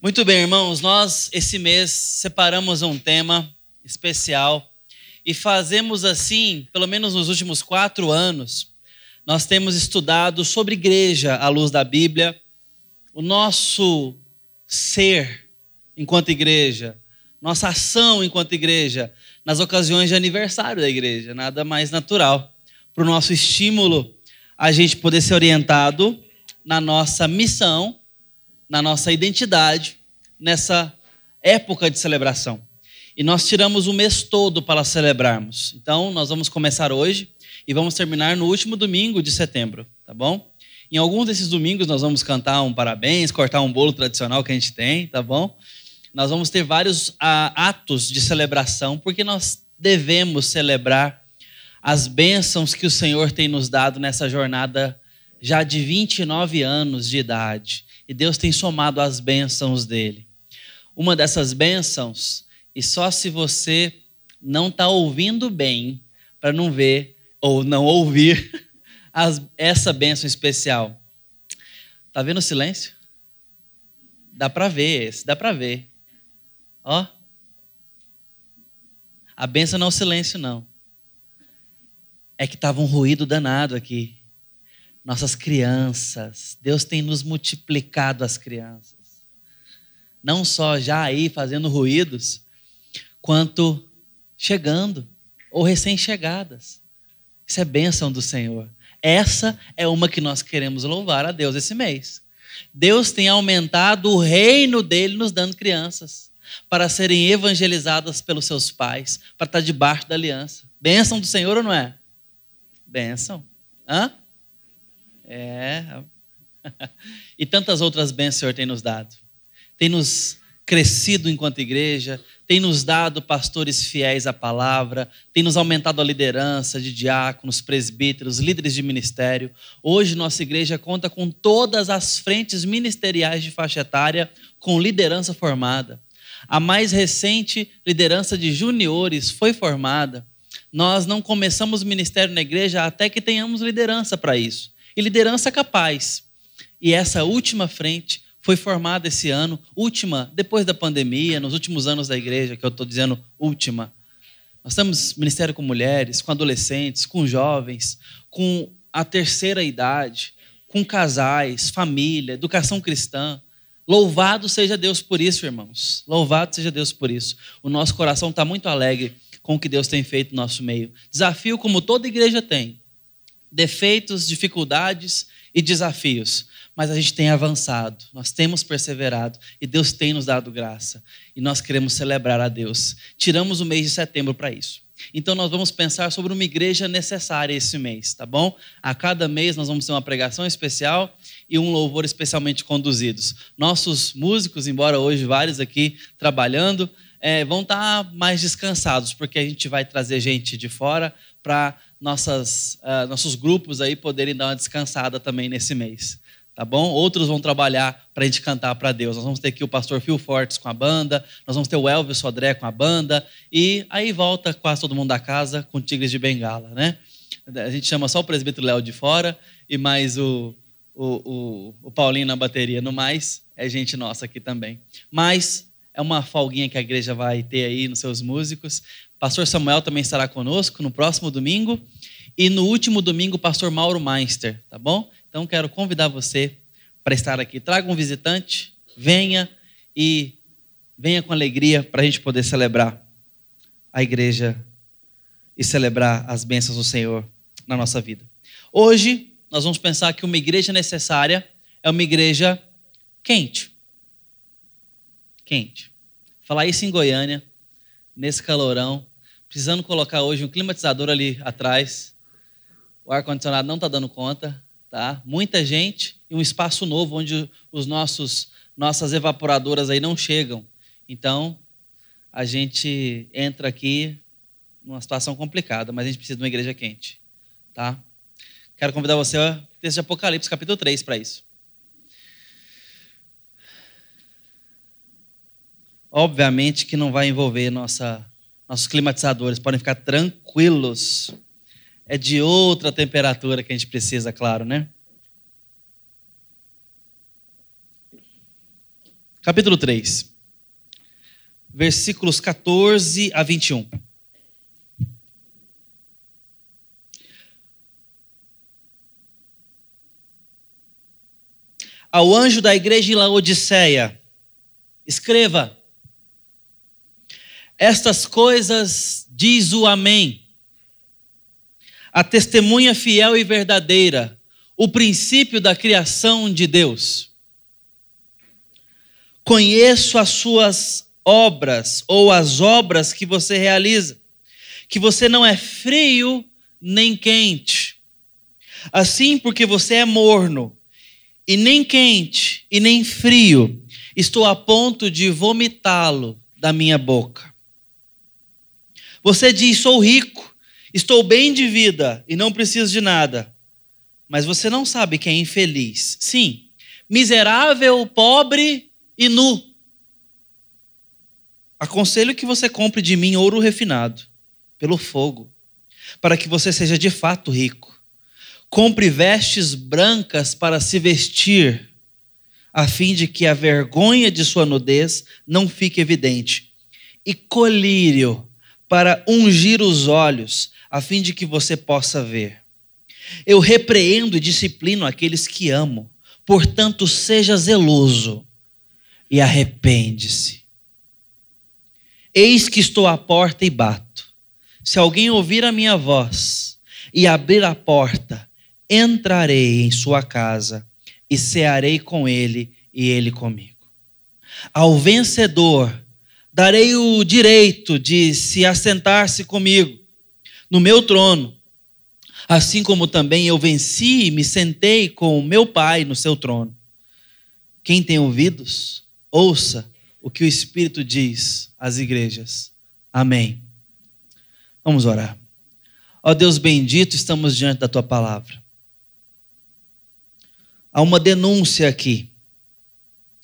Muito bem, irmãos, nós esse mês separamos um tema especial e fazemos assim, pelo menos nos últimos quatro anos, nós temos estudado sobre igreja à luz da Bíblia, o nosso ser enquanto igreja, nossa ação enquanto igreja, nas ocasiões de aniversário da igreja, nada mais natural. Para o nosso estímulo a gente poder ser orientado na nossa missão na nossa identidade nessa época de celebração. E nós tiramos o mês todo para celebrarmos. Então, nós vamos começar hoje e vamos terminar no último domingo de setembro, tá bom? Em alguns desses domingos nós vamos cantar um parabéns, cortar um bolo tradicional que a gente tem, tá bom? Nós vamos ter vários ah, atos de celebração, porque nós devemos celebrar as bênçãos que o Senhor tem nos dado nessa jornada já de 29 anos de idade e Deus tem somado as bênçãos dele. Uma dessas bênçãos, e só se você não está ouvindo bem, para não ver ou não ouvir as, essa bênção especial. Tá vendo o silêncio? Dá para ver esse, dá para ver. Ó. A bênção não é o silêncio, não. É que estava um ruído danado aqui nossas crianças. Deus tem nos multiplicado as crianças. Não só já aí fazendo ruídos, quanto chegando ou recém-chegadas. Isso é bênção do Senhor. Essa é uma que nós queremos louvar a Deus esse mês. Deus tem aumentado o reino dele nos dando crianças para serem evangelizadas pelos seus pais, para estar debaixo da aliança. Bênção do Senhor ou não é? Bênção. Hã? É. e tantas outras bênçãos o Senhor tem nos dado. Tem nos crescido enquanto igreja, tem nos dado pastores fiéis à palavra, tem nos aumentado a liderança de diáconos, presbíteros, líderes de ministério. Hoje nossa igreja conta com todas as frentes ministeriais de faixa etária com liderança formada. A mais recente liderança de juniores foi formada. Nós não começamos ministério na igreja até que tenhamos liderança para isso e liderança capaz. E essa última frente foi formada esse ano, última, depois da pandemia, nos últimos anos da igreja, que eu estou dizendo última. Nós temos ministério com mulheres, com adolescentes, com jovens, com a terceira idade, com casais, família, educação cristã. Louvado seja Deus por isso, irmãos. Louvado seja Deus por isso. O nosso coração está muito alegre com o que Deus tem feito no nosso meio. Desafio como toda igreja tem defeitos, dificuldades e desafios, mas a gente tem avançado, nós temos perseverado e Deus tem nos dado graça e nós queremos celebrar a Deus. Tiramos o mês de setembro para isso. Então nós vamos pensar sobre uma igreja necessária esse mês, tá bom? A cada mês nós vamos ter uma pregação especial e um louvor especialmente conduzidos. Nossos músicos, embora hoje vários aqui trabalhando, é, vão estar tá mais descansados, porque a gente vai trazer gente de fora para nossas, uh, nossos grupos aí poderem dar uma descansada também nesse mês. Tá bom? Outros vão trabalhar para a gente cantar para Deus. Nós vamos ter aqui o pastor Phil Fortes com a banda, nós vamos ter o Elvis Sodré com a banda, e aí volta quase todo mundo da casa com Tigres de Bengala, né? A gente chama só o presbítero Léo de fora e mais o, o, o, o Paulinho na bateria. No mais, é gente nossa aqui também. Mas é uma folguinha que a igreja vai ter aí nos seus músicos. Pastor Samuel também estará conosco no próximo domingo. E no último domingo, pastor Mauro Meister, tá bom? Então quero convidar você para estar aqui. Traga um visitante, venha e venha com alegria para a gente poder celebrar a igreja e celebrar as bênçãos do Senhor na nossa vida. Hoje, nós vamos pensar que uma igreja necessária é uma igreja quente. Quente. Falar isso em Goiânia, nesse calorão, precisando colocar hoje um climatizador ali atrás. O ar-condicionado não está dando conta, tá? Muita gente e um espaço novo onde os nossos nossas evaporadoras aí não chegam. Então, a gente entra aqui numa situação complicada, mas a gente precisa de uma igreja quente, tá? Quero convidar você a texto de Apocalipse, capítulo 3, para isso. Obviamente que não vai envolver nossa nossos climatizadores podem ficar tranquilos. É de outra temperatura que a gente precisa, claro, né? capítulo 3, versículos 14 a 21. Ao anjo da igreja em Laodiceia, escreva: Estas coisas diz o Amém, a testemunha fiel e verdadeira, o princípio da criação de Deus. Conheço as suas obras ou as obras que você realiza, que você não é frio nem quente. Assim, porque você é morno e nem quente e nem frio, estou a ponto de vomitá-lo da minha boca. Você diz: sou rico, estou bem de vida e não preciso de nada. Mas você não sabe quem é infeliz. Sim, miserável, pobre e nu. Aconselho que você compre de mim ouro refinado, pelo fogo, para que você seja de fato rico Compre vestes brancas para se vestir, a fim de que a vergonha de sua nudez não fique evidente, e colírio para ungir os olhos, a fim de que você possa ver. Eu repreendo e disciplino aqueles que amo, portanto, seja zeloso e arrepende-se. Eis que estou à porta e bato. Se alguém ouvir a minha voz e abrir a porta, entrarei em sua casa e cearei com ele e ele comigo. Ao vencedor darei o direito de se assentar-se comigo no meu trono, assim como também eu venci e me sentei com o meu Pai no seu trono. Quem tem ouvidos, ouça o que o Espírito diz às igrejas. Amém. Vamos orar. Ó Deus bendito, estamos diante da tua palavra. Há uma denúncia aqui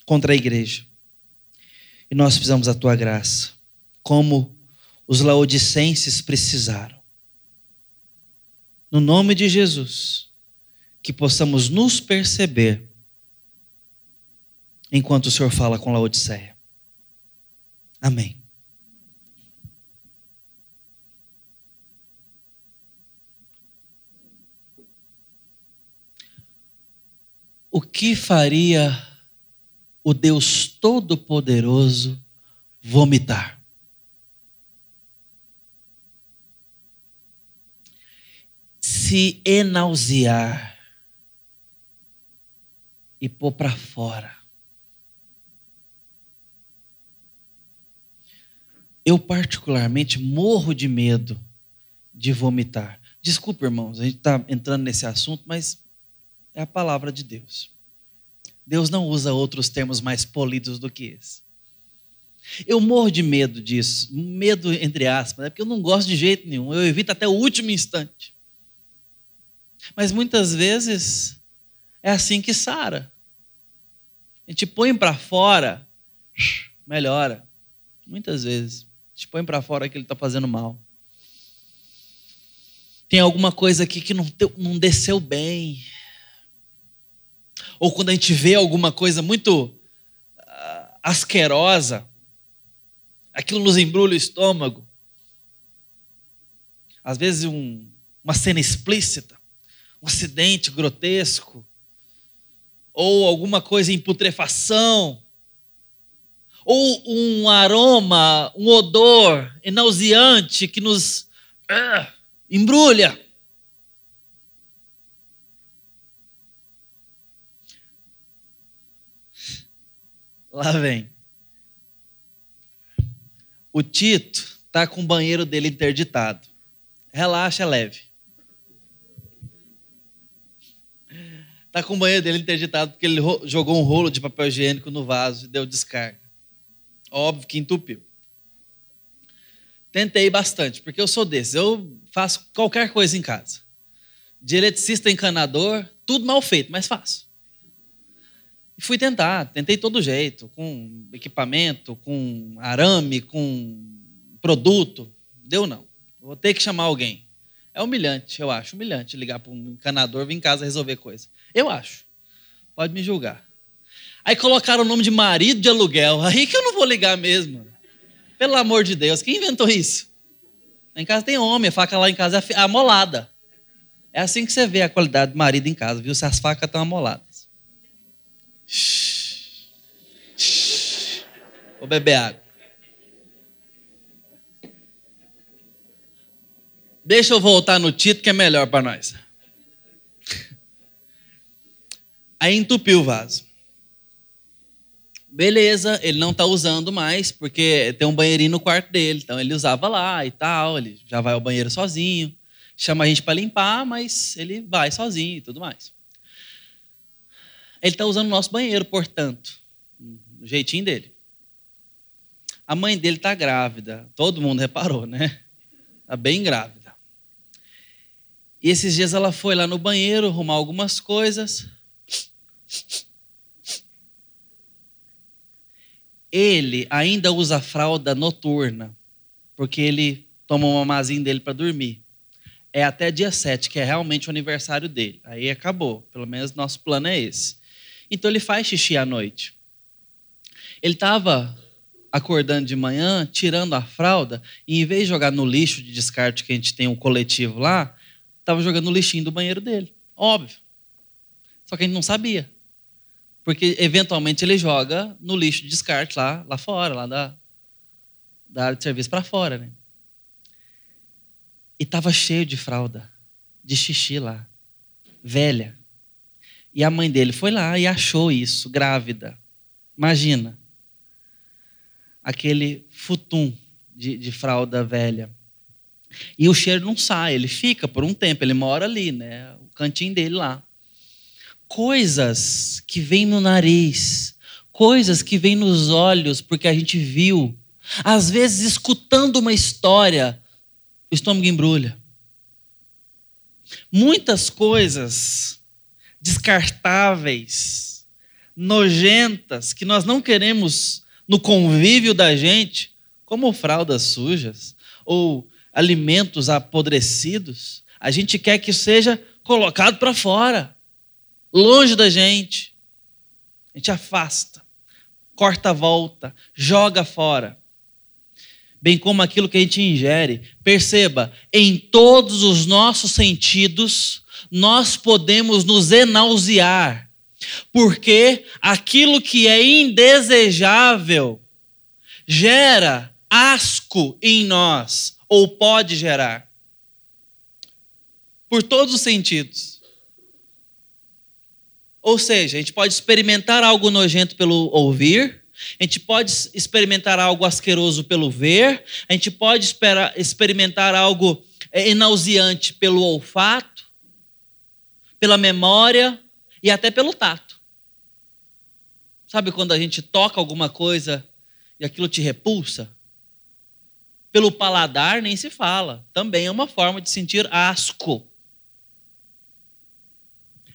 contra a igreja. E nós precisamos da tua graça, como os laodicenses precisaram. No nome de Jesus, que possamos nos perceber enquanto o Senhor fala com Laodiceia. Amém. o que faria o Deus Todo-Poderoso vomitar? Se enausear e pôr para fora. Eu, particularmente, morro de medo de vomitar. Desculpa, irmãos, a gente está entrando nesse assunto, mas é a palavra de Deus. Deus não usa outros termos mais polidos do que esse. Eu morro de medo disso, medo entre aspas, né? porque eu não gosto de jeito nenhum, eu evito até o último instante. Mas muitas vezes é assim que sara. A gente põe para fora, melhora. Muitas vezes. A gente põe para fora que ele está fazendo mal. Tem alguma coisa aqui que não, não desceu bem ou quando a gente vê alguma coisa muito uh, asquerosa, aquilo nos embrulha o estômago. Às vezes, um, uma cena explícita, um acidente grotesco, ou alguma coisa em putrefação, ou um aroma, um odor nauseante que nos uh, embrulha. Lá vem. O Tito tá com o banheiro dele interditado. Relaxa, é leve. Tá com o banheiro dele interditado porque ele jogou um rolo de papel higiênico no vaso e deu descarga. Óbvio que entupiu. Tentei bastante, porque eu sou desse. Eu faço qualquer coisa em casa. De eletricista encanador, tudo mal feito, mas faço. Fui tentar, tentei todo jeito, com equipamento, com arame, com produto. Deu não. Vou ter que chamar alguém. É humilhante, eu acho, humilhante ligar para um encanador vir em casa resolver coisa. Eu acho. Pode me julgar. Aí colocaram o nome de marido de aluguel. Aí que eu não vou ligar mesmo. Pelo amor de Deus, quem inventou isso? Em casa tem homem, a faca lá em casa é amolada. É assim que você vê a qualidade do marido em casa, viu? Se as facas estão amoladas. Shhh. Shhh. Vou beber água. Deixa eu voltar no título que é melhor para nós. Aí entupiu o vaso. Beleza, ele não está usando mais, porque tem um banheirinho no quarto dele, então ele usava lá e tal, ele já vai ao banheiro sozinho, chama a gente para limpar, mas ele vai sozinho e tudo mais. Ele está usando o nosso banheiro, portanto, do jeitinho dele. A mãe dele está grávida, todo mundo reparou, né? Está bem grávida. E esses dias ela foi lá no banheiro arrumar algumas coisas ele ainda usa fralda noturna, porque ele toma uma mamazinho dele para dormir. É até dia 7, que é realmente o aniversário dele. Aí acabou. Pelo menos nosso plano é esse. Então ele faz xixi à noite. Ele estava acordando de manhã, tirando a fralda, e em vez de jogar no lixo de descarte que a gente tem um coletivo lá, estava jogando no lixinho do banheiro dele. Óbvio. Só que a gente não sabia. Porque eventualmente ele joga no lixo de descarte lá, lá fora, lá da, da área de serviço para fora, né? E estava cheio de fralda, de xixi lá, velha. E a mãe dele foi lá e achou isso, grávida. Imagina. Aquele futum de, de fralda velha. E o cheiro não sai, ele fica por um tempo, ele mora ali, né? O cantinho dele lá coisas que vêm no nariz, coisas que vêm nos olhos porque a gente viu. Às vezes, escutando uma história, o estômago embrulha. Muitas coisas descartáveis, nojentas, que nós não queremos no convívio da gente, como fraldas sujas ou alimentos apodrecidos, a gente quer que seja colocado para fora longe da gente. A gente afasta, corta a volta, joga fora. Bem como aquilo que a gente ingere. Perceba, em todos os nossos sentidos, nós podemos nos enausear, porque aquilo que é indesejável gera asco em nós, ou pode gerar. Por todos os sentidos. Ou seja, a gente pode experimentar algo nojento pelo ouvir, a gente pode experimentar algo asqueroso pelo ver, a gente pode esperar, experimentar algo é, nauseante pelo olfato, pela memória e até pelo tato. Sabe quando a gente toca alguma coisa e aquilo te repulsa? Pelo paladar nem se fala. Também é uma forma de sentir asco.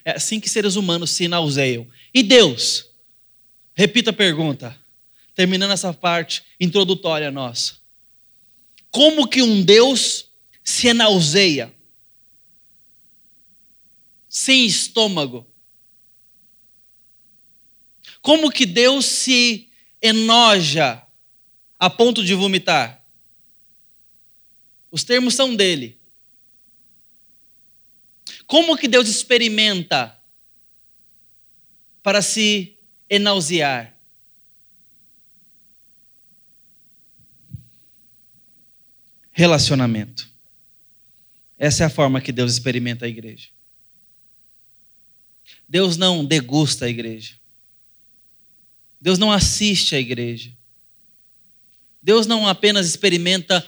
É assim que seres humanos se nauseiam. E Deus? Repita a pergunta, terminando essa parte introdutória nossa. Como que um Deus se nauseia? Sem estômago? Como que Deus se enoja a ponto de vomitar? Os termos são dele. Como que Deus experimenta para se enausear? Relacionamento. Essa é a forma que Deus experimenta a igreja. Deus não degusta a igreja. Deus não assiste a igreja. Deus não apenas experimenta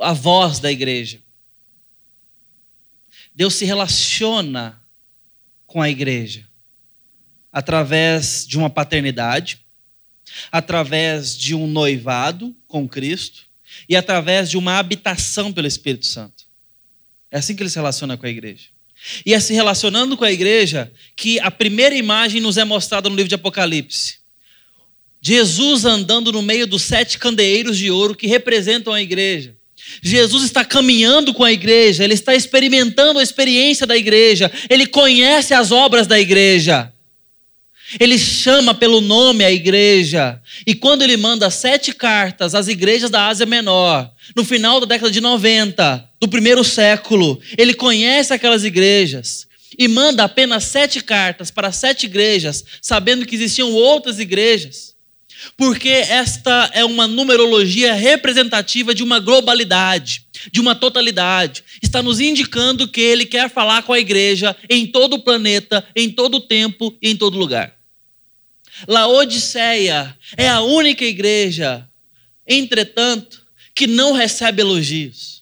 a voz da igreja. Deus se relaciona com a igreja através de uma paternidade, através de um noivado com Cristo e através de uma habitação pelo Espírito Santo. É assim que ele se relaciona com a igreja. E é se relacionando com a igreja que a primeira imagem nos é mostrada no livro de Apocalipse. Jesus andando no meio dos sete candeeiros de ouro que representam a igreja. Jesus está caminhando com a igreja, ele está experimentando a experiência da igreja, ele conhece as obras da igreja. Ele chama pelo nome a igreja. E quando ele manda sete cartas às igrejas da Ásia Menor, no final da década de 90, do primeiro século, ele conhece aquelas igrejas e manda apenas sete cartas para sete igrejas, sabendo que existiam outras igrejas. Porque esta é uma numerologia representativa de uma globalidade, de uma totalidade. Está nos indicando que ele quer falar com a igreja em todo o planeta, em todo o tempo e em todo lugar. Laodiceia é a única igreja, entretanto, que não recebe elogios.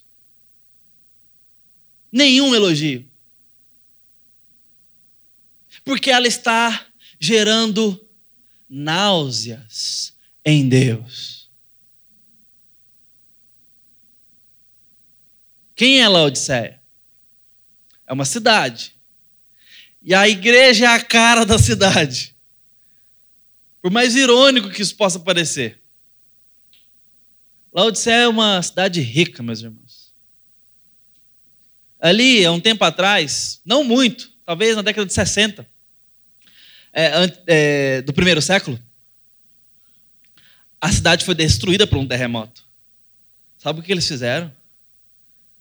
Nenhum elogio. Porque ela está gerando náuseas em Deus. Quem é Laodiceia? É uma cidade. E a igreja é a cara da cidade. Por mais irônico que isso possa parecer. Laodiceia é uma cidade rica, meus irmãos. Ali, há um tempo atrás, não muito, talvez na década de 60, é, é, do primeiro século, a cidade foi destruída por um terremoto. Sabe o que eles fizeram?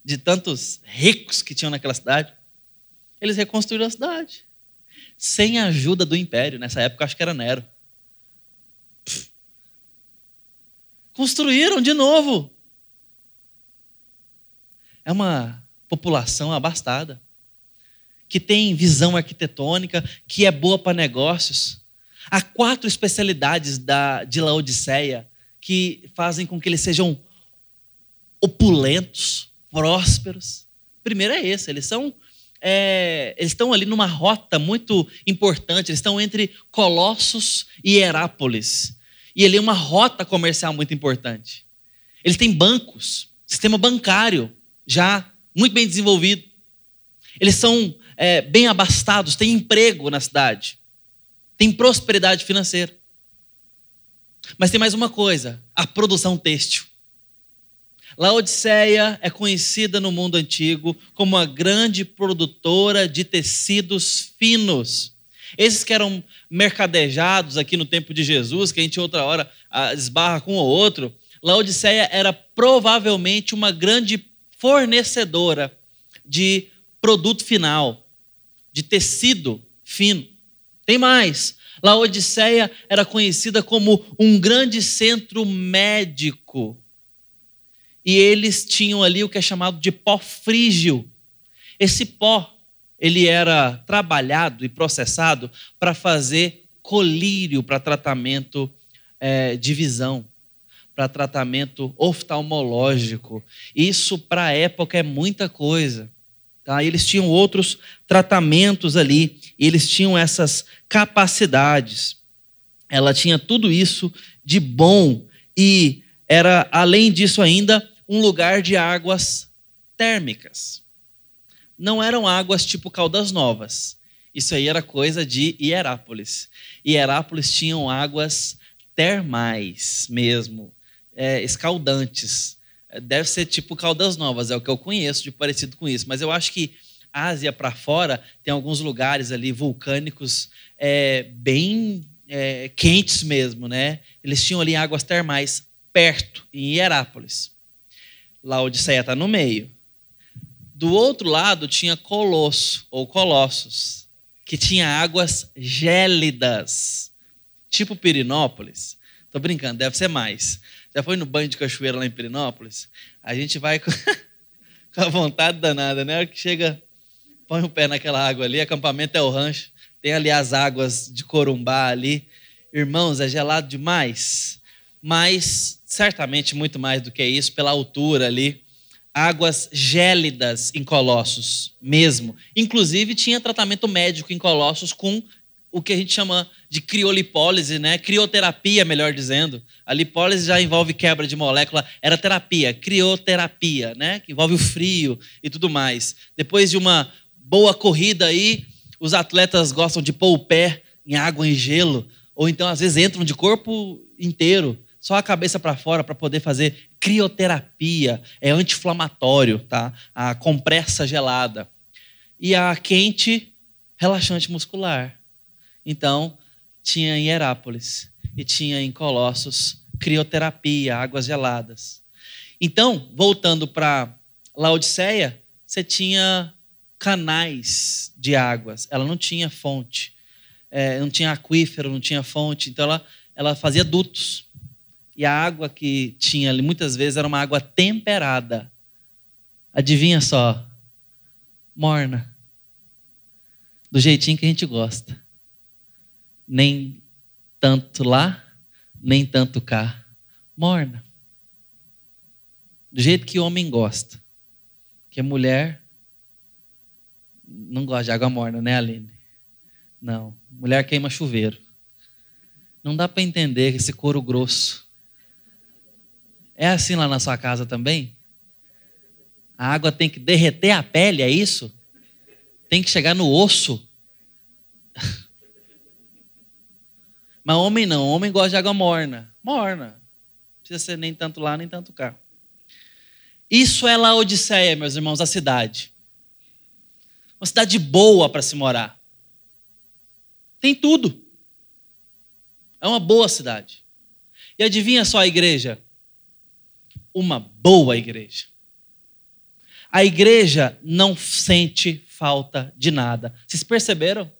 De tantos ricos que tinham naquela cidade, eles reconstruíram a cidade. Sem a ajuda do império. Nessa época, acho que era Nero. Construíram de novo. É uma população abastada, que tem visão arquitetônica, que é boa para negócios. Há quatro especialidades da, de Laodiceia que fazem com que eles sejam opulentos, prósperos. Primeiro é esse, eles são é, eles estão ali numa rota muito importante, eles estão entre Colossos e Herápolis. E ele é uma rota comercial muito importante. Eles têm bancos, sistema bancário já muito bem desenvolvido. Eles são é, bem abastados, têm emprego na cidade, têm prosperidade financeira. Mas tem mais uma coisa: a produção têxtil. Laodiceia é conhecida no mundo antigo como a grande produtora de tecidos finos. Esses que eram mercadejados aqui no tempo de Jesus, que a gente outra hora ah, esbarra com ou outro, Laodiceia era provavelmente uma grande fornecedora de produto final, de tecido fino. Tem mais. Laodiceia era conhecida como um grande centro médico. E eles tinham ali o que é chamado de pó frígio. Esse pó ele era trabalhado e processado para fazer colírio para tratamento é, de visão, para tratamento oftalmológico. Isso para a época é muita coisa. Tá? Eles tinham outros tratamentos ali, eles tinham essas capacidades. Ela tinha tudo isso de bom e era, além disso, ainda um lugar de águas térmicas não eram águas tipo Caldas Novas. Isso aí era coisa de Hierápolis. Hierápolis tinham águas termais mesmo, é, escaldantes. Deve ser tipo Caldas Novas, é o que eu conheço de parecido com isso. Mas eu acho que Ásia para fora tem alguns lugares ali vulcânicos é, bem é, quentes mesmo, né? Eles tinham ali águas termais perto, em Hierápolis. Laodiceia está no meio. Do outro lado tinha Colosso, ou Colossos, que tinha águas gélidas, tipo Pirinópolis. Tô brincando, deve ser mais. Já foi no banho de cachoeira lá em Pirinópolis? A gente vai com, com a vontade danada, né? Que chega, põe o pé naquela água ali, acampamento é o rancho, tem ali as águas de Corumbá ali. Irmãos, é gelado demais, mas certamente muito mais do que isso, pela altura ali águas gélidas em Colossos, mesmo. Inclusive, tinha tratamento médico em Colossos com o que a gente chama de criolipólise, né? Crioterapia, melhor dizendo. A lipólise já envolve quebra de molécula, era terapia, crioterapia, né? Que envolve o frio e tudo mais. Depois de uma boa corrida aí, os atletas gostam de pôr o pé em água em gelo, ou então às vezes entram de corpo inteiro só a cabeça para fora para poder fazer crioterapia, é anti-inflamatório, tá? A compressa gelada. E a quente, relaxante muscular. Então, tinha em Herápolis e tinha em Colossos crioterapia, águas geladas. Então, voltando para Laodiceia, você tinha canais de águas. Ela não tinha fonte, é, não tinha aquífero, não tinha fonte. Então, ela, ela fazia dutos. E a água que tinha ali, muitas vezes, era uma água temperada. Adivinha só? Morna. Do jeitinho que a gente gosta. Nem tanto lá, nem tanto cá. Morna. Do jeito que o homem gosta. Que mulher não gosta de água morna, né, Aline? Não. Mulher queima chuveiro. Não dá para entender esse couro grosso. É assim lá na sua casa também? A água tem que derreter a pele, é isso? Tem que chegar no osso. Mas homem não, homem gosta de água morna. Morna. Não precisa ser nem tanto lá, nem tanto cá. Isso é Laodiceia, meus irmãos, a cidade. Uma cidade boa para se morar. Tem tudo. É uma boa cidade. E adivinha só a igreja? Uma boa igreja. A igreja não sente falta de nada. Vocês perceberam?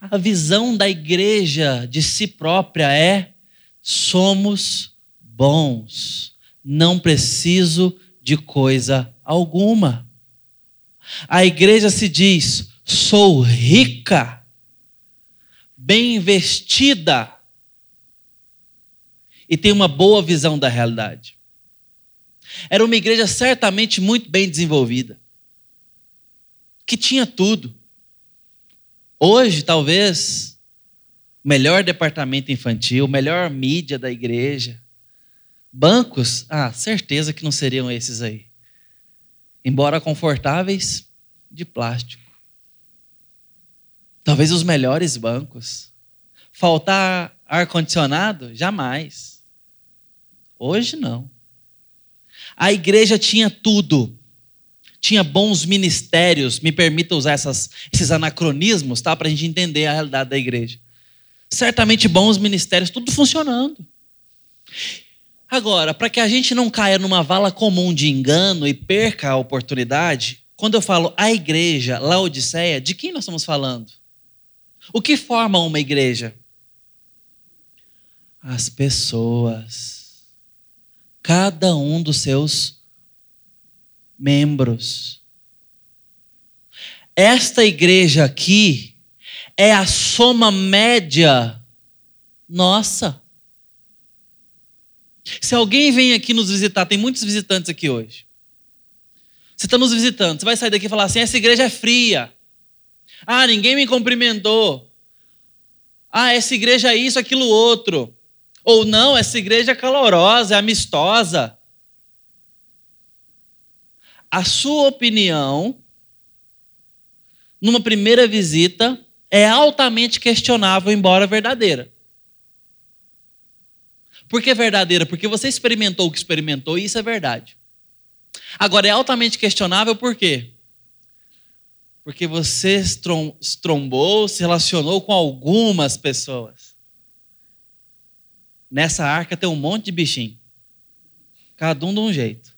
A visão da igreja de si própria é: somos bons, não preciso de coisa alguma. A igreja se diz: sou rica, bem vestida, e tem uma boa visão da realidade. Era uma igreja certamente muito bem desenvolvida, que tinha tudo. Hoje, talvez, melhor departamento infantil, melhor mídia da igreja. Bancos, ah, certeza que não seriam esses aí. Embora confortáveis, de plástico. Talvez os melhores bancos. Faltar ar-condicionado? Jamais. Hoje não. A igreja tinha tudo tinha bons ministérios, me permita usar essas, esses anacronismos, tá? Para a gente entender a realidade da igreja. Certamente bons ministérios, tudo funcionando. Agora, para que a gente não caia numa vala comum de engano e perca a oportunidade, quando eu falo a igreja, Laodiceia, de quem nós estamos falando? O que forma uma igreja? As pessoas. Cada um dos seus membros. Esta igreja aqui é a soma média nossa. Se alguém vem aqui nos visitar, tem muitos visitantes aqui hoje. Você está nos visitando, você vai sair daqui e falar assim: essa igreja é fria. Ah, ninguém me cumprimentou. Ah, essa igreja é isso, aquilo, outro. Ou não, essa igreja é calorosa, é amistosa a sua opinião, numa primeira visita, é altamente questionável, embora verdadeira. Por que verdadeira? Porque você experimentou o que experimentou e isso é verdade. Agora, é altamente questionável por quê? Porque você trombou, se relacionou com algumas pessoas. Nessa arca tem um monte de bichinho. Cada um de um jeito.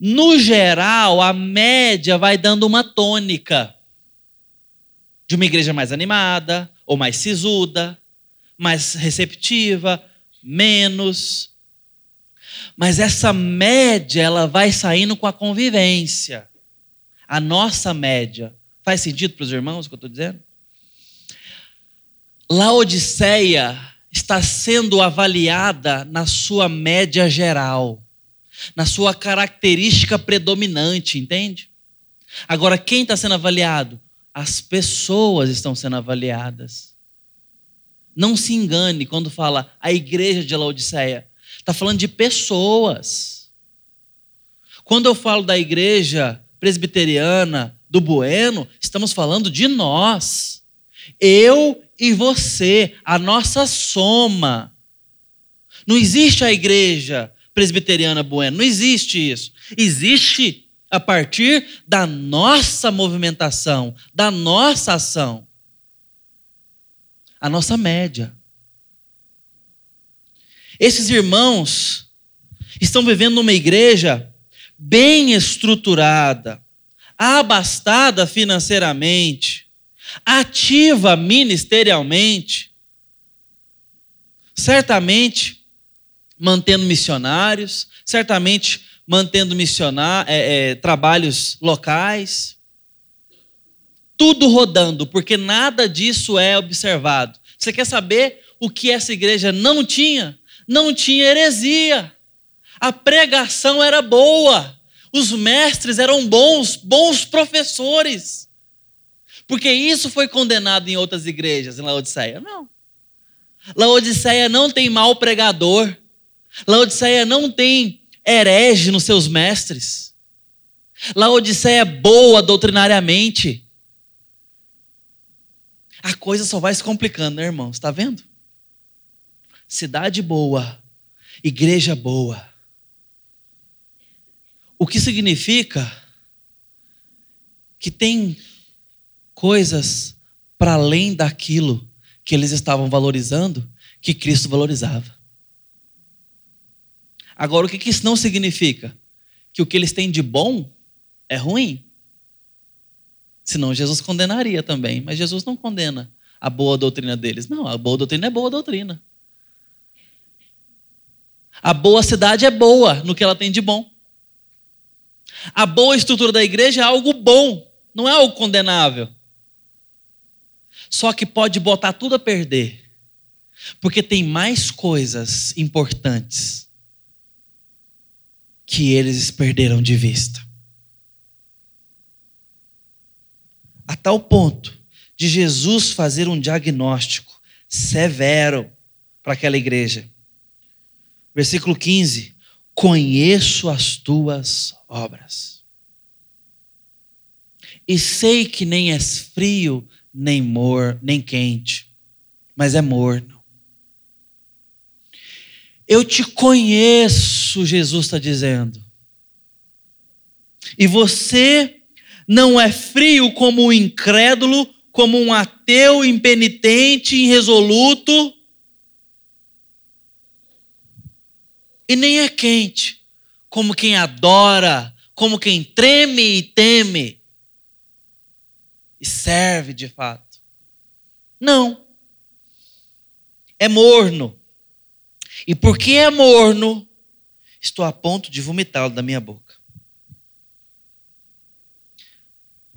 No geral, a média vai dando uma tônica de uma igreja mais animada, ou mais sisuda, mais receptiva, menos. Mas essa média, ela vai saindo com a convivência. A nossa média. Faz sentido para os irmãos o que eu estou dizendo? Laodiceia está sendo avaliada na sua média geral na sua característica predominante, entende? Agora, quem está sendo avaliado? As pessoas estão sendo avaliadas. Não se engane quando fala a igreja de Laodiceia. Está falando de pessoas. Quando eu falo da igreja presbiteriana do Bueno, estamos falando de nós. Eu e você, a nossa soma. Não existe a igreja presbiteriana bueno. Não existe isso. Existe a partir da nossa movimentação, da nossa ação. a nossa média. Esses irmãos estão vivendo numa igreja bem estruturada, abastada financeiramente, ativa ministerialmente, certamente mantendo missionários, certamente mantendo missionar, é, é, trabalhos locais, tudo rodando, porque nada disso é observado. Você quer saber o que essa igreja não tinha? Não tinha heresia. A pregação era boa. Os mestres eram bons, bons professores. Porque isso foi condenado em outras igrejas, em Laodiceia. Não. Laodiceia não tem mau pregador. Laodiceia não tem herege nos seus mestres. Laodiceia é boa doutrinariamente. A coisa só vai se complicando, né, irmãos? Está vendo? Cidade boa, igreja boa. O que significa que tem coisas para além daquilo que eles estavam valorizando que Cristo valorizava. Agora, o que isso não significa? Que o que eles têm de bom é ruim. Senão Jesus condenaria também. Mas Jesus não condena a boa doutrina deles. Não, a boa doutrina é boa doutrina. A boa cidade é boa no que ela tem de bom. A boa estrutura da igreja é algo bom, não é algo condenável. Só que pode botar tudo a perder, porque tem mais coisas importantes que eles perderam de vista. A tal ponto de Jesus fazer um diagnóstico severo para aquela igreja. Versículo 15: Conheço as tuas obras. E sei que nem és frio, nem mor, nem quente, mas é morno. Eu te conheço, Jesus está dizendo. E você não é frio como um incrédulo, como um ateu impenitente, irresoluto, e nem é quente como quem adora, como quem treme e teme e serve de fato. Não. É morno. E porque é morno, estou a ponto de vomitá-lo da minha boca.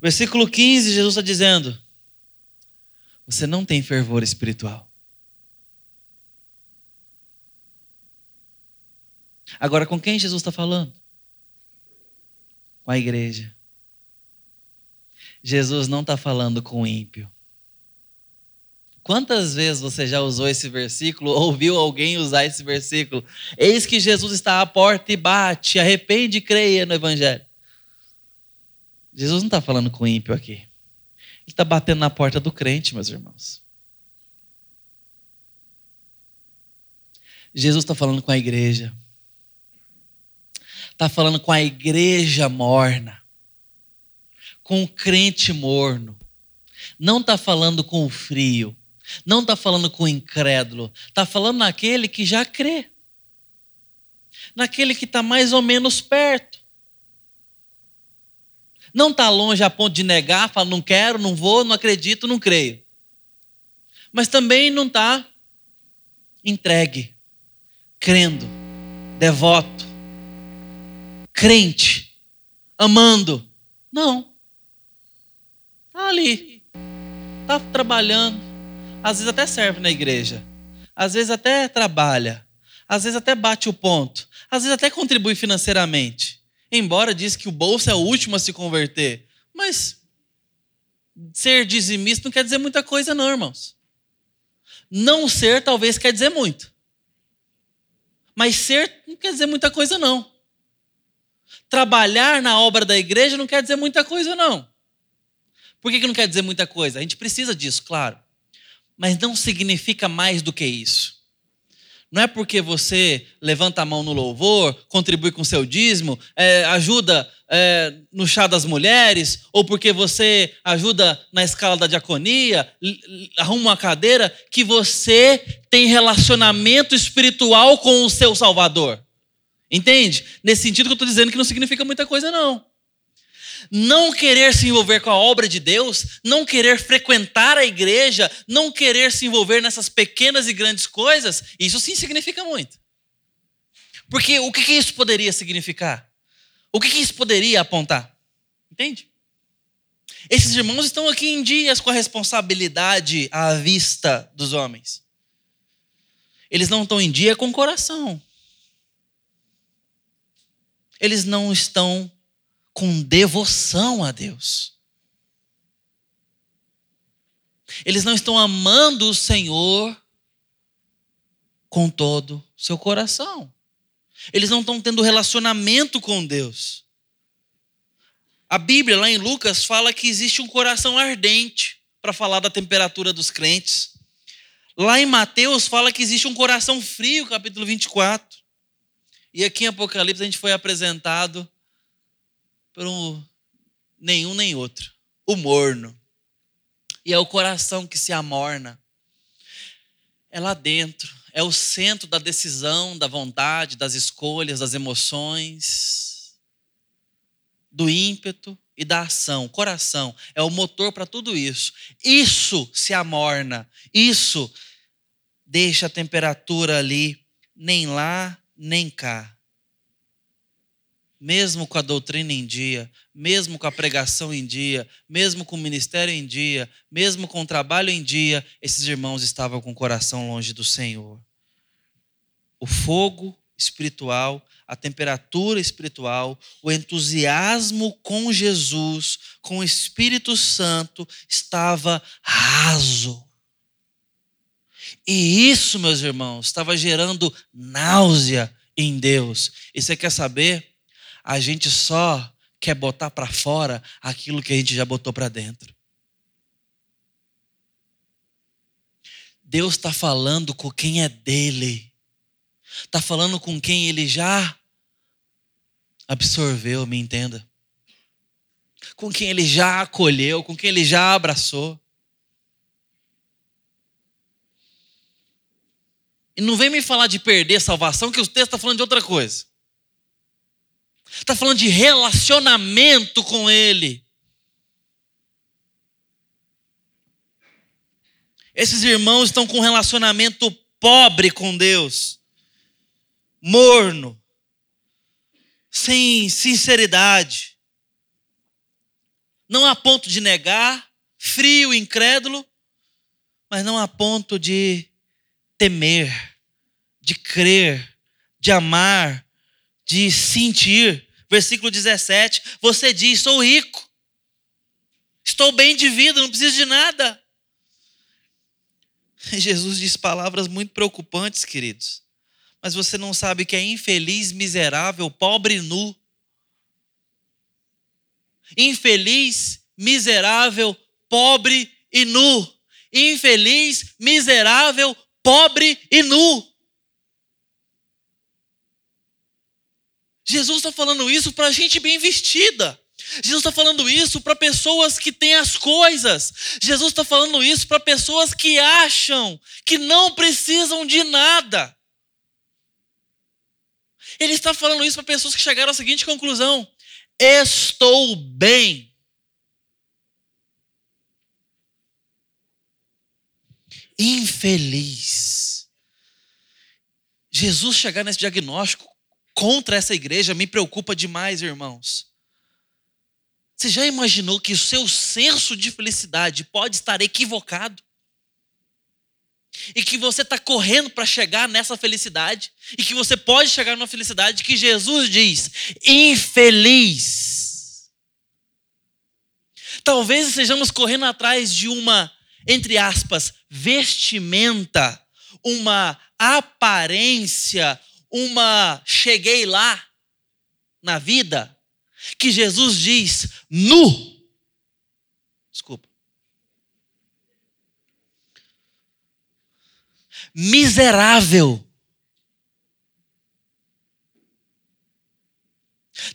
Versículo 15, Jesus está dizendo: Você não tem fervor espiritual. Agora, com quem Jesus está falando? Com a igreja. Jesus não está falando com o ímpio. Quantas vezes você já usou esse versículo, ouviu alguém usar esse versículo? Eis que Jesus está à porta e bate, arrepende e creia no Evangelho. Jesus não está falando com ímpio aqui. Ele está batendo na porta do crente, meus irmãos. Jesus está falando com a igreja está falando com a igreja morna, com o crente morno. Não está falando com o frio, não está falando com o incrédulo, está falando naquele que já crê, naquele que está mais ou menos perto. Não está longe a ponto de negar, fala, não quero, não vou, não acredito, não creio. Mas também não está entregue, crendo, devoto crente, amando. Não. Está ali. Está trabalhando. Às vezes até serve na igreja. Às vezes até trabalha. Às vezes até bate o ponto. Às vezes até contribui financeiramente. Embora diz que o bolso é o último a se converter. Mas ser dizimista não quer dizer muita coisa, não, irmãos. Não ser talvez quer dizer muito. Mas ser não quer dizer muita coisa, não trabalhar na obra da igreja não quer dizer muita coisa, não. Por que, que não quer dizer muita coisa? A gente precisa disso, claro. Mas não significa mais do que isso. Não é porque você levanta a mão no louvor, contribui com seu dízimo, é, ajuda é, no chá das mulheres, ou porque você ajuda na escala da diaconia, arruma uma cadeira, que você tem relacionamento espiritual com o seu Salvador. Entende? Nesse sentido que eu estou dizendo que não significa muita coisa, não não querer se envolver com a obra de Deus, não querer frequentar a igreja, não querer se envolver nessas pequenas e grandes coisas, isso sim significa muito. Porque o que, isso poderia significar? O que, isso poderia apontar? Entende? Esses irmãos estão aqui em dias com a responsabilidade à vista dos homens. Eles não estão em dia com o coração. Eles não estão com devoção a Deus. Eles não estão amando o Senhor com todo o seu coração. Eles não estão tendo relacionamento com Deus. A Bíblia, lá em Lucas, fala que existe um coração ardente para falar da temperatura dos crentes. Lá em Mateus, fala que existe um coração frio, capítulo 24. E aqui em Apocalipse, a gente foi apresentado um, nenhum nem outro. O morno. E é o coração que se amorna. É lá dentro. É o centro da decisão, da vontade, das escolhas, das emoções, do ímpeto e da ação. Coração é o motor para tudo isso. Isso se amorna. Isso deixa a temperatura ali nem lá, nem cá mesmo com a doutrina em dia, mesmo com a pregação em dia, mesmo com o ministério em dia, mesmo com o trabalho em dia, esses irmãos estavam com o coração longe do Senhor. O fogo espiritual, a temperatura espiritual, o entusiasmo com Jesus, com o Espírito Santo, estava raso. E isso, meus irmãos, estava gerando náusea em Deus. E você quer saber? A gente só quer botar para fora aquilo que a gente já botou para dentro. Deus está falando com quem é dele, está falando com quem ele já absorveu, me entenda. Com quem ele já acolheu, com quem ele já abraçou. E não vem me falar de perder salvação, que o texto está falando de outra coisa. Está falando de relacionamento com Ele. Esses irmãos estão com um relacionamento pobre com Deus, morno, sem sinceridade. Não a ponto de negar, frio, incrédulo, mas não a ponto de temer, de crer, de amar, de sentir. Versículo 17: Você diz: Sou rico, estou bem de vida, não preciso de nada. Jesus diz palavras muito preocupantes, queridos. Mas você não sabe que é infeliz, miserável, pobre nu. Infeliz, miserável, pobre e nu. Infeliz, miserável, pobre e nu. Jesus está falando isso para gente bem vestida. Jesus está falando isso para pessoas que têm as coisas. Jesus está falando isso para pessoas que acham que não precisam de nada. Ele está falando isso para pessoas que chegaram à seguinte conclusão: estou bem. Infeliz. Jesus chegar nesse diagnóstico contra essa igreja me preocupa demais, irmãos. Você já imaginou que o seu senso de felicidade pode estar equivocado? E que você está correndo para chegar nessa felicidade? E que você pode chegar numa felicidade que Jesus diz: infeliz. Talvez estejamos correndo atrás de uma, entre aspas, vestimenta, uma aparência, uma cheguei lá na vida que Jesus diz nu. Desculpa. Miserável.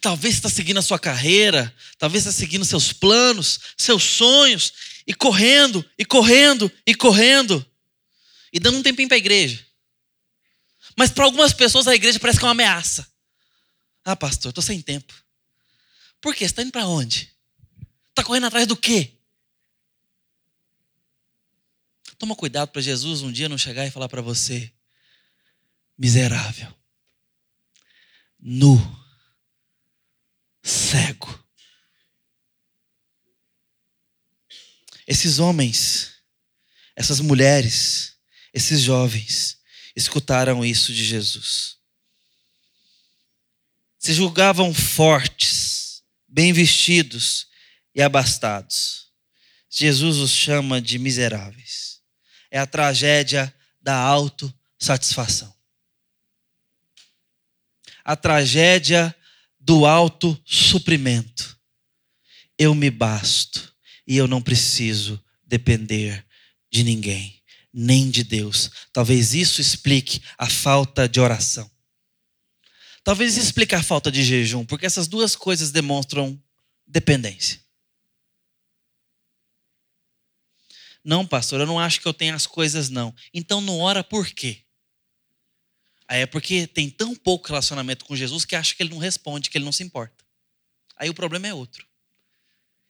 Talvez você está seguindo a sua carreira, talvez está seguindo seus planos, seus sonhos, e correndo, e correndo, e correndo, e dando um tempinho para a igreja. Mas para algumas pessoas a igreja parece que é uma ameaça. Ah, pastor, estou sem tempo. Por quê? Você está indo para onde? Está correndo atrás do quê? Toma cuidado para Jesus um dia não chegar e falar para você: miserável, nu, cego. Esses homens, essas mulheres, esses jovens escutaram isso de Jesus. Se julgavam fortes, bem vestidos e abastados. Jesus os chama de miseráveis. É a tragédia da autossatisfação. A tragédia do autossuprimento. Eu me basto e eu não preciso depender de ninguém, nem de Deus. Talvez isso explique a falta de oração. Talvez explique a falta de jejum, porque essas duas coisas demonstram dependência. Não, pastor, eu não acho que eu tenho as coisas, não. Então não ora por quê? Aí é porque tem tão pouco relacionamento com Jesus que acha que ele não responde, que ele não se importa. Aí o problema é outro.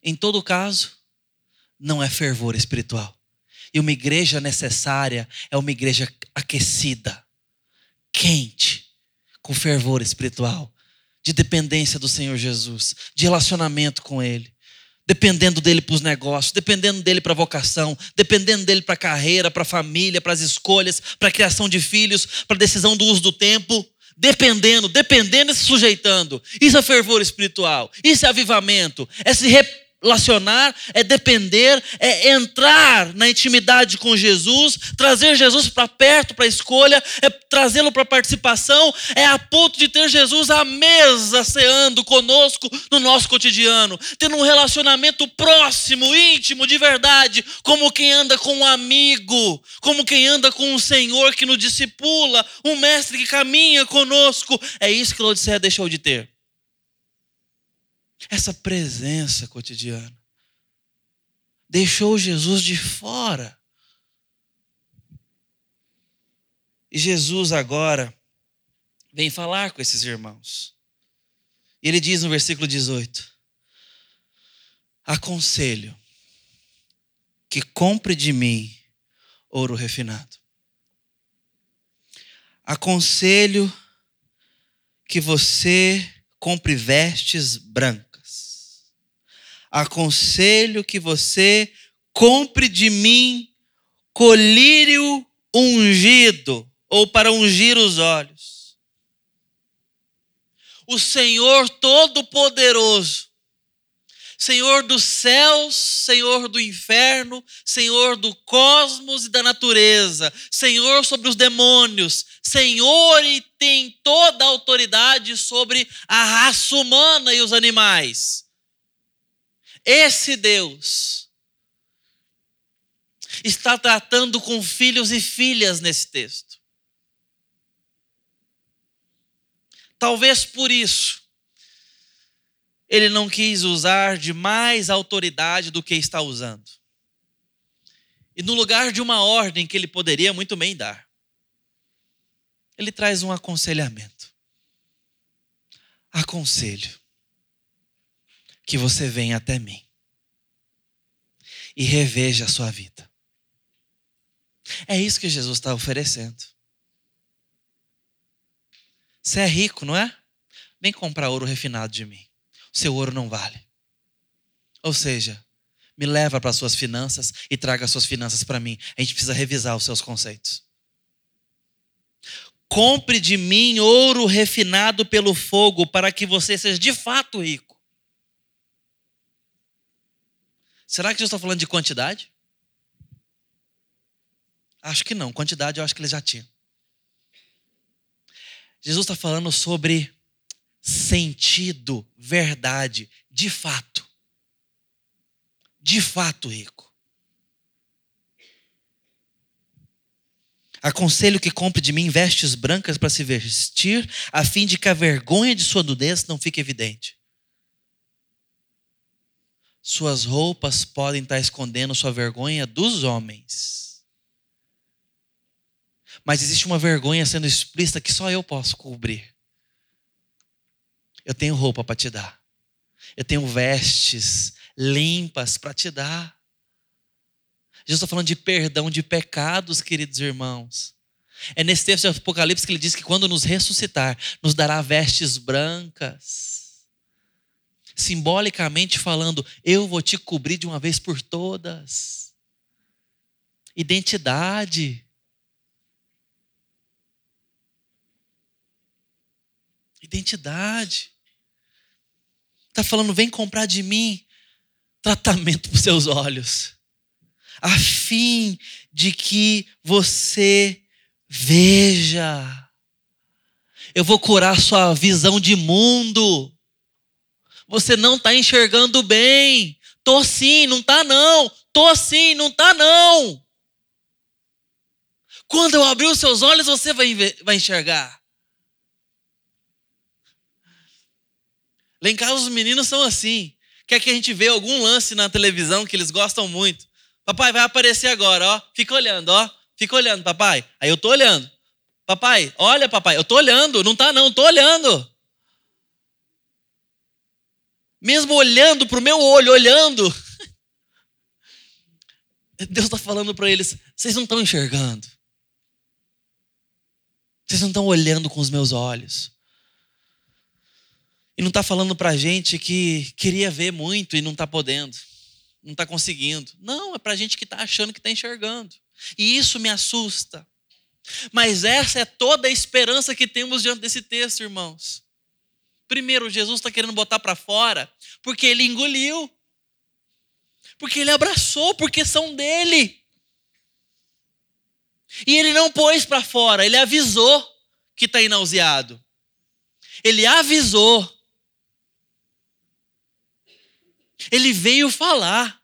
Em todo caso, não é fervor espiritual. E uma igreja necessária é uma igreja aquecida, quente, com fervor espiritual, de dependência do Senhor Jesus, de relacionamento com Ele, dependendo dele para os negócios, dependendo dele para a vocação, dependendo dele para a carreira, para a família, para as escolhas, para a criação de filhos, para a decisão do uso do tempo. Dependendo, dependendo e se sujeitando. Isso é fervor espiritual. Isso é avivamento. É se relacionar, é depender, é entrar na intimidade com Jesus, trazer Jesus para perto para a escolha, é trazê-lo para a participação, é a ponto de ter Jesus à mesa ceando conosco no nosso cotidiano, tendo um relacionamento próximo, íntimo, de verdade, como quem anda com um amigo, como quem anda com um Senhor que nos discipula, um mestre que caminha conosco. É isso que Laodiceia deixou de ter essa presença cotidiana. Deixou Jesus de fora. E Jesus agora vem falar com esses irmãos. E ele diz no versículo 18: Aconselho que compre de mim ouro refinado. Aconselho que você compre vestes brancas aconselho que você compre de mim colírio ungido, ou para ungir os olhos. O Senhor Todo-Poderoso, Senhor dos céus, Senhor do inferno, Senhor do cosmos e da natureza, Senhor sobre os demônios, Senhor e tem toda a autoridade sobre a raça humana e os animais. Esse Deus está tratando com filhos e filhas nesse texto. Talvez por isso ele não quis usar de mais autoridade do que está usando. E no lugar de uma ordem que ele poderia muito bem dar, ele traz um aconselhamento. Aconselho que você venha até mim e reveja a sua vida. É isso que Jesus está oferecendo. Você é rico, não é? Vem comprar ouro refinado de mim. O seu ouro não vale. Ou seja, me leva para as suas finanças e traga as suas finanças para mim. A gente precisa revisar os seus conceitos. Compre de mim ouro refinado pelo fogo, para que você seja de fato rico. Será que Jesus está falando de quantidade? Acho que não. Quantidade eu acho que ele já tinha. Jesus está falando sobre sentido, verdade, de fato. De fato rico. Aconselho que compre de mim vestes brancas para se vestir, a fim de que a vergonha de sua nudez não fique evidente. Suas roupas podem estar escondendo sua vergonha dos homens. Mas existe uma vergonha sendo explícita que só eu posso cobrir. Eu tenho roupa para te dar. Eu tenho vestes limpas para te dar. Jesus está falando de perdão de pecados, queridos irmãos. É nesse texto de Apocalipse que ele diz que quando nos ressuscitar, nos dará vestes brancas. Simbolicamente falando, eu vou te cobrir de uma vez por todas. Identidade. Identidade. Está falando, vem comprar de mim tratamento para os seus olhos a fim de que você veja. Eu vou curar sua visão de mundo. Você não está enxergando bem. Tô sim, não tá não. Tô sim, não tá não. Quando eu abrir os seus olhos, você vai, vai enxergar. Lá em casa os meninos são assim. Quer que a gente vê algum lance na televisão que eles gostam muito. Papai, vai aparecer agora, ó. Fica olhando, ó. Fica olhando, papai. Aí eu tô olhando. Papai, olha, papai, eu tô olhando. Não tá, não, tô olhando. Mesmo olhando para o meu olho, olhando. Deus está falando para eles: vocês não estão enxergando. Vocês não estão olhando com os meus olhos. E não está falando para a gente que queria ver muito e não está podendo não está conseguindo. Não, é para a gente que está achando que está enxergando. E isso me assusta. Mas essa é toda a esperança que temos diante desse texto, irmãos. Primeiro, Jesus está querendo botar para fora porque ele engoliu, porque ele abraçou, porque são dele. E ele não pôs para fora, ele avisou que está nauseado. Ele avisou Ele veio falar.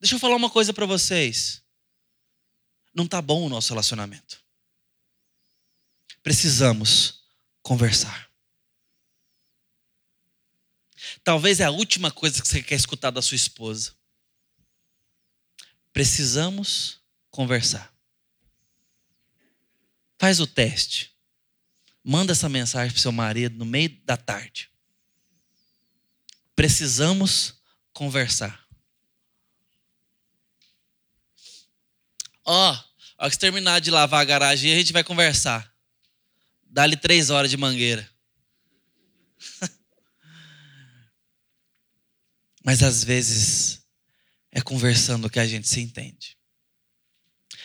Deixa eu falar uma coisa para vocês. Não está bom o nosso relacionamento. Precisamos conversar. Talvez é a última coisa que você quer escutar da sua esposa. Precisamos conversar. Faz o teste. Manda essa mensagem para seu marido no meio da tarde. Precisamos conversar. Ó, oh, ao que terminar de lavar a garagem, a gente vai conversar. Dá-lhe três horas de mangueira. Mas às vezes é conversando que a gente se entende.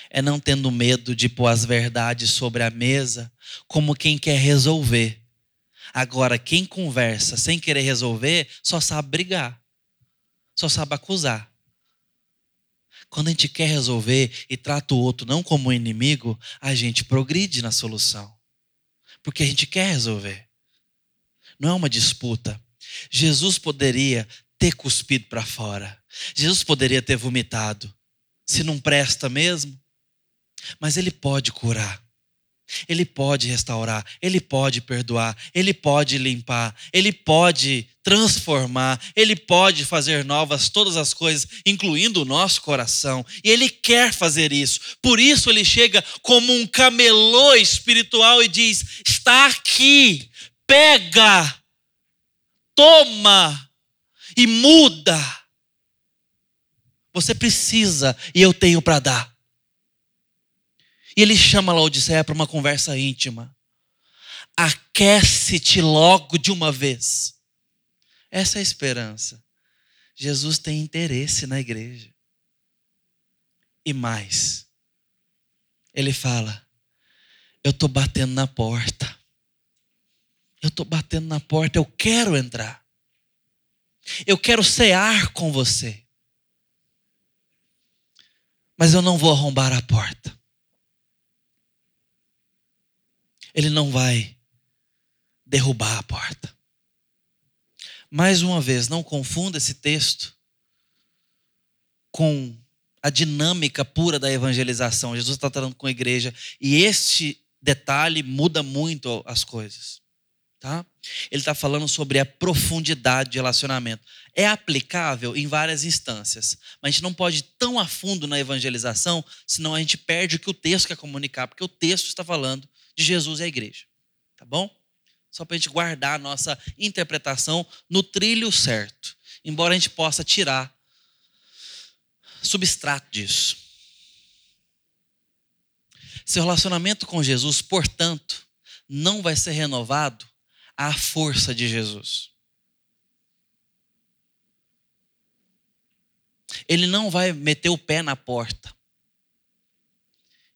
É não tendo medo de pôr as verdades sobre a mesa como quem quer resolver Agora, quem conversa sem querer resolver, só sabe brigar, só sabe acusar. Quando a gente quer resolver e trata o outro não como um inimigo, a gente progride na solução. Porque a gente quer resolver. Não é uma disputa. Jesus poderia ter cuspido para fora. Jesus poderia ter vomitado. Se não presta mesmo. Mas ele pode curar. Ele pode restaurar, ele pode perdoar, ele pode limpar, ele pode transformar, ele pode fazer novas todas as coisas, incluindo o nosso coração. E ele quer fazer isso. Por isso ele chega como um camelô espiritual e diz: "Está aqui, pega, toma e muda. Você precisa e eu tenho para dar. E ele chama Laodiceia para uma conversa íntima. Aquece-te logo de uma vez. Essa é a esperança. Jesus tem interesse na igreja. E mais, ele fala: Eu estou batendo na porta. Eu estou batendo na porta, eu quero entrar. Eu quero cear com você. Mas eu não vou arrombar a porta. ele não vai derrubar a porta. Mais uma vez, não confunda esse texto com a dinâmica pura da evangelização. Jesus está tratando com a igreja e este detalhe muda muito as coisas. Tá? Ele está falando sobre a profundidade de relacionamento. É aplicável em várias instâncias, mas a gente não pode ir tão a fundo na evangelização, senão a gente perde o que o texto quer comunicar, porque o texto está falando de Jesus e a igreja. Tá bom? Só para a gente guardar a nossa interpretação no trilho certo, embora a gente possa tirar substrato disso. Seu relacionamento com Jesus, portanto, não vai ser renovado à força de Jesus. Ele não vai meter o pé na porta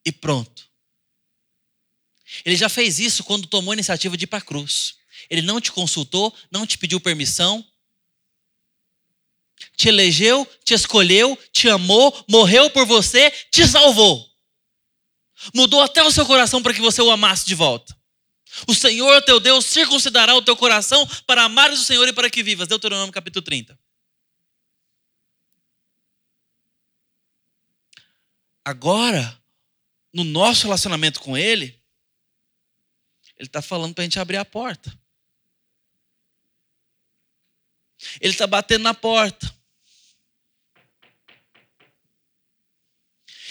e pronto. Ele já fez isso quando tomou a iniciativa de ir para a cruz. Ele não te consultou, não te pediu permissão, te elegeu, te escolheu, te amou, morreu por você, te salvou. Mudou até o seu coração para que você o amasse de volta. O Senhor teu Deus circuncidará o teu coração para amares o Senhor e para que vivas. Deuteronômio capítulo 30. Agora, no nosso relacionamento com Ele, Ele está falando para a gente abrir a porta. Ele está batendo na porta.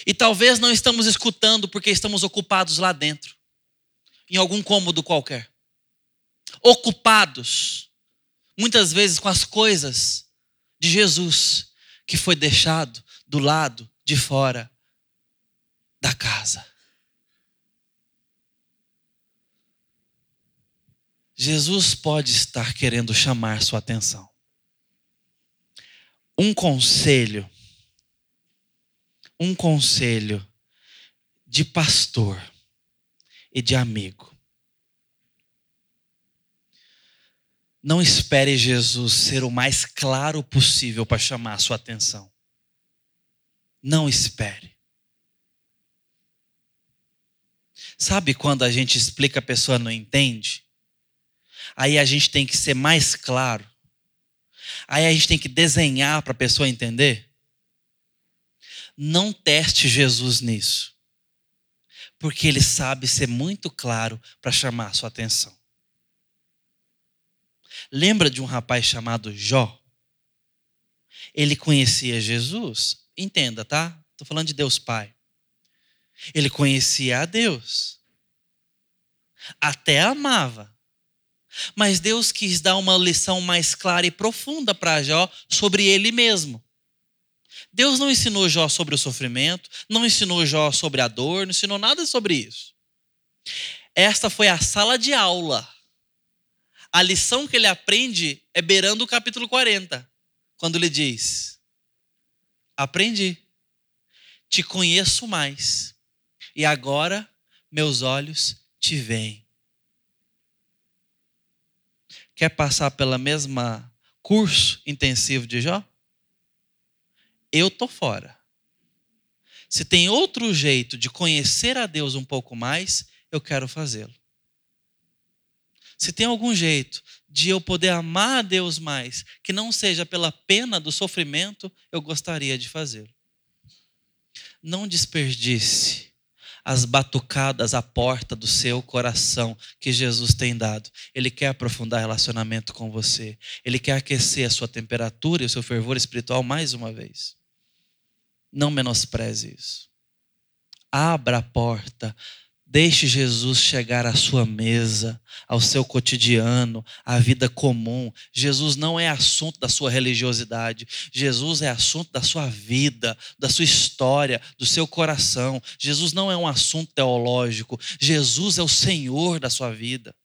E talvez não estamos escutando porque estamos ocupados lá dentro, em algum cômodo qualquer. Ocupados, muitas vezes com as coisas de Jesus, que foi deixado do lado de fora da casa. Jesus pode estar querendo chamar sua atenção. Um conselho um conselho de pastor e de amigo. Não espere Jesus ser o mais claro possível para chamar a sua atenção. Não espere. Sabe quando a gente explica a pessoa não entende? Aí a gente tem que ser mais claro. Aí a gente tem que desenhar para a pessoa entender. Não teste Jesus nisso, porque ele sabe ser muito claro para chamar a sua atenção. Lembra de um rapaz chamado Jó? Ele conhecia Jesus. Entenda, tá? Estou falando de Deus Pai. Ele conhecia a Deus. Até amava. Mas Deus quis dar uma lição mais clara e profunda para Jó sobre ele mesmo. Deus não ensinou Jó sobre o sofrimento, não ensinou Jó sobre a dor, não ensinou nada sobre isso. Esta foi a sala de aula. A lição que ele aprende é beirando o capítulo 40, quando ele diz: Aprendi, te conheço mais, e agora meus olhos te veem. Quer passar pela mesma curso intensivo de Jó? Eu tô fora. Se tem outro jeito de conhecer a Deus um pouco mais, eu quero fazê-lo. Se tem algum jeito de eu poder amar a Deus mais, que não seja pela pena do sofrimento, eu gostaria de fazê-lo. Não desperdice as batucadas à porta do seu coração que Jesus tem dado. Ele quer aprofundar relacionamento com você. Ele quer aquecer a sua temperatura e o seu fervor espiritual mais uma vez. Não menospreze isso. Abra a porta. Deixe Jesus chegar à sua mesa, ao seu cotidiano, à vida comum. Jesus não é assunto da sua religiosidade. Jesus é assunto da sua vida, da sua história, do seu coração. Jesus não é um assunto teológico. Jesus é o Senhor da sua vida.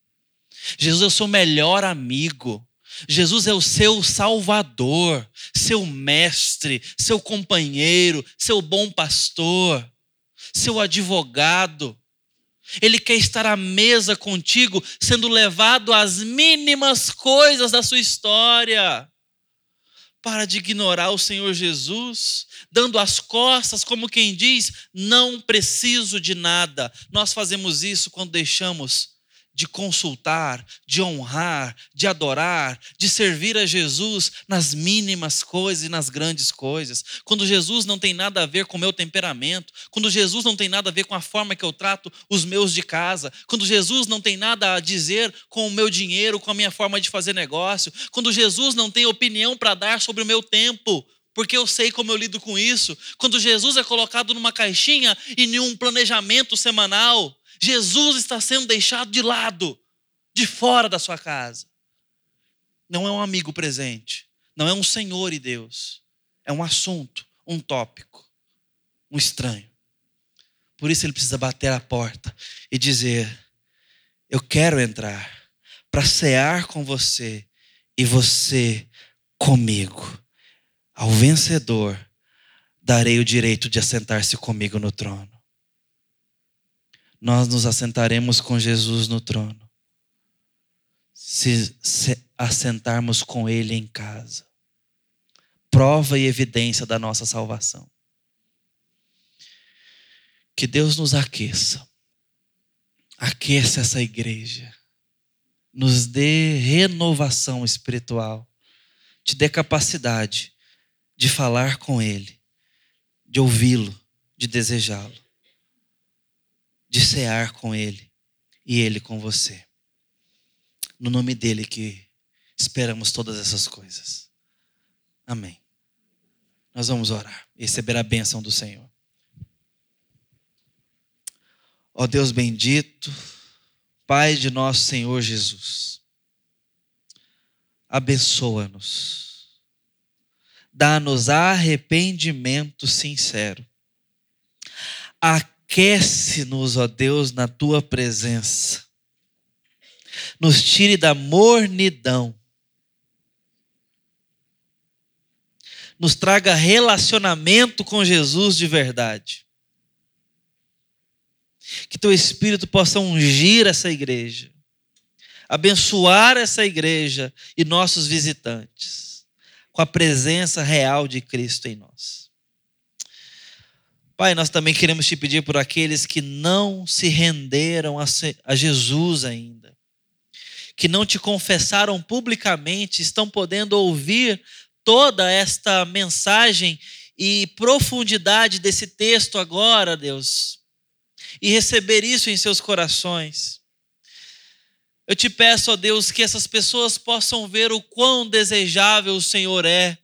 Jesus é o seu melhor amigo. Jesus é o seu salvador, seu mestre, seu companheiro, seu bom pastor, seu advogado. Ele quer estar à mesa contigo, sendo levado às mínimas coisas da sua história. Para de ignorar o Senhor Jesus, dando as costas, como quem diz: não preciso de nada. Nós fazemos isso quando deixamos de consultar, de honrar, de adorar, de servir a Jesus nas mínimas coisas e nas grandes coisas. Quando Jesus não tem nada a ver com o meu temperamento, quando Jesus não tem nada a ver com a forma que eu trato os meus de casa, quando Jesus não tem nada a dizer com o meu dinheiro, com a minha forma de fazer negócio, quando Jesus não tem opinião para dar sobre o meu tempo, porque eu sei como eu lido com isso. Quando Jesus é colocado numa caixinha e em um planejamento semanal, Jesus está sendo deixado de lado, de fora da sua casa. Não é um amigo presente, não é um Senhor e Deus, é um assunto, um tópico, um estranho. Por isso ele precisa bater a porta e dizer: Eu quero entrar para cear com você e você comigo. Ao vencedor darei o direito de assentar-se comigo no trono nós nos assentaremos com Jesus no trono. Se, se assentarmos com Ele em casa. Prova e evidência da nossa salvação. Que Deus nos aqueça. Aqueça essa igreja. Nos dê renovação espiritual. Te dê capacidade de falar com Ele, de ouvi-lo, de desejá-lo de cear com Ele e Ele com você. No nome dele que esperamos todas essas coisas. Amém. Nós vamos orar e receber a bênção do Senhor. Ó Deus bendito, Pai de nosso Senhor Jesus, abençoa-nos, dá-nos arrependimento sincero, Aquece-nos, ó Deus, na tua presença. Nos tire da mornidão. Nos traga relacionamento com Jesus de verdade. Que teu Espírito possa ungir essa igreja, abençoar essa igreja e nossos visitantes, com a presença real de Cristo em nós. Pai, nós também queremos te pedir por aqueles que não se renderam a Jesus ainda, que não te confessaram publicamente, estão podendo ouvir toda esta mensagem e profundidade desse texto agora, Deus, e receber isso em seus corações. Eu te peço, ó Deus, que essas pessoas possam ver o quão desejável o Senhor é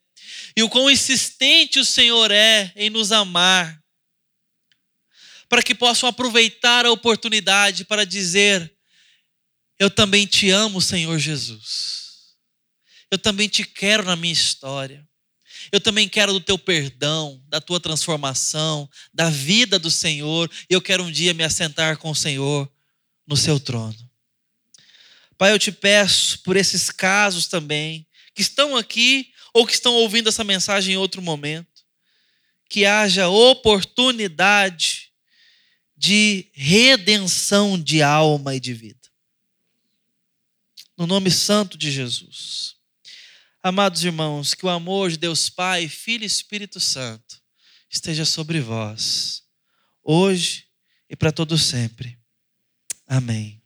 e o quão insistente o Senhor é em nos amar para que possam aproveitar a oportunidade para dizer: Eu também te amo, Senhor Jesus. Eu também te quero na minha história. Eu também quero do teu perdão, da tua transformação, da vida do Senhor. E eu quero um dia me assentar com o Senhor no seu trono. Pai, eu te peço por esses casos também, que estão aqui ou que estão ouvindo essa mensagem em outro momento, que haja oportunidade de redenção de alma e de vida. No nome santo de Jesus. Amados irmãos, que o amor de Deus Pai, Filho e Espírito Santo esteja sobre vós, hoje e para todo sempre. Amém.